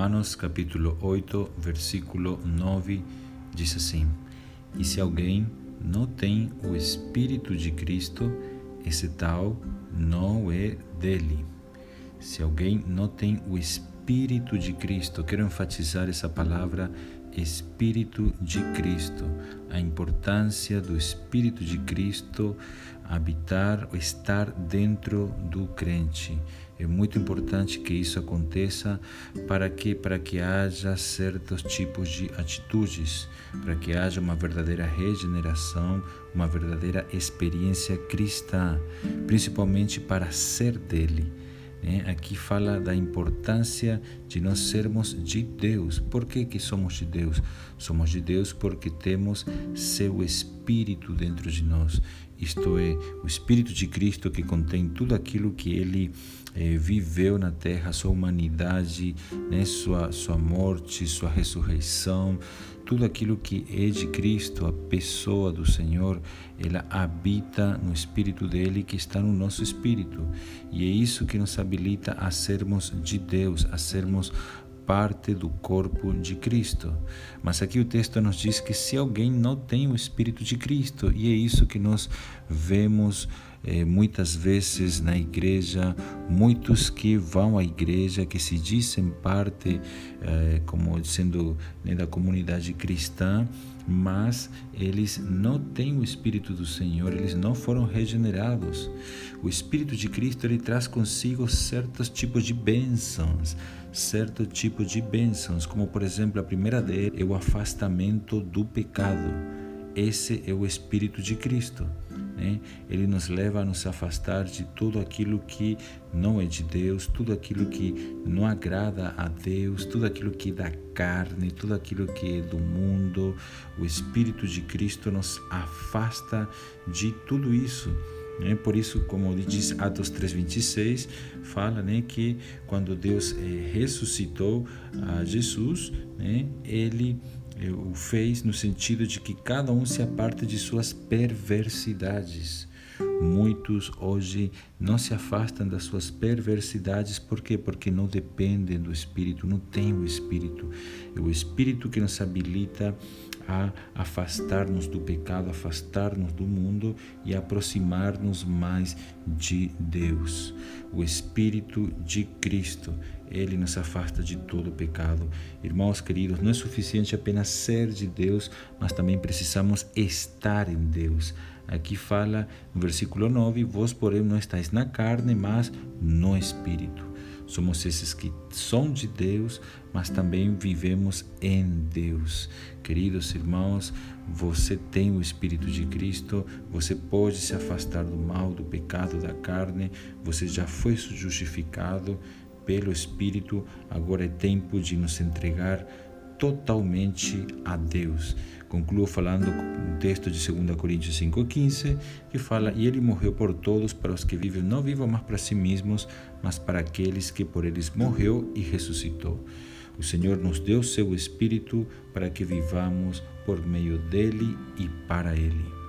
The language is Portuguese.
Romanos capítulo 8, versículo 9 diz assim: E se alguém não tem o Espírito de Cristo, esse tal não é dele. Se alguém não tem o Espírito de Cristo, quero enfatizar essa palavra Espírito de Cristo, a importância do Espírito de Cristo habitar estar dentro do crente. É muito importante que isso aconteça. Para que para que haja certos tipos de atitudes, para que haja uma verdadeira regeneração, uma verdadeira experiência cristã, principalmente para ser dele. Né? Aqui fala da importância de nós sermos de Deus. Por que, que somos de Deus? Somos de Deus porque temos seu Espírito dentro de nós. Isto é, o Espírito de Cristo que contém tudo aquilo que ele eh, viveu na terra, sua humanidade, né? sua, sua morte, sua ressurreição, tudo aquilo que é de Cristo, a pessoa do Senhor, ela habita no Espírito dele que está no nosso Espírito. E é isso que nos habilita a sermos de Deus, a sermos parte do corpo de Cristo. Mas aqui o texto nos diz que se alguém não tem o Espírito de Cristo, e é isso que nós vemos eh, muitas vezes na igreja, muitos que vão à igreja, que se dizem parte, eh, como sendo né, da comunidade cristã, mas eles não têm o Espírito do Senhor, eles não foram regenerados. O Espírito de Cristo ele traz consigo certos tipos de bênçãos, certo tipo de bênçãos, como por exemplo a primeira dele é o afastamento do pecado. Esse é o Espírito de Cristo. Né? Ele nos leva a nos afastar de tudo aquilo que não é de Deus, tudo aquilo que não agrada a Deus, tudo aquilo que é da carne, tudo aquilo que é do mundo. O Espírito de Cristo nos afasta de tudo isso. Né? Por isso, como diz Atos 3,26, fala né, que quando Deus eh, ressuscitou a Jesus, né, ele o fez no sentido de que cada um se aparte de suas perversidades. Muitos hoje não se afastam das suas perversidades, por quê? Porque não dependem do Espírito, não têm o Espírito. É o Espírito que nos habilita a afastar-nos do pecado, afastar-nos do mundo e aproximar-nos mais de Deus. O Espírito de Cristo, ele nos afasta de todo o pecado. Irmãos queridos, não é suficiente apenas ser de Deus, mas também precisamos estar em Deus. Aqui fala no versículo 9: Vós, porém, não estáis na carne, mas no Espírito. Somos esses que são de Deus, mas também vivemos em Deus. Queridos irmãos, você tem o Espírito de Cristo, você pode se afastar do mal, do pecado, da carne, você já foi justificado pelo Espírito, agora é tempo de nos entregar totalmente a Deus. Concluo falando um texto de 2 Coríntios 5,15, que fala: E ele morreu por todos, para os que vivem, não vivam mais para si mesmos, mas para aqueles que por eles morreu e ressuscitou. O Senhor nos deu seu Espírito para que vivamos por meio dele e para ele.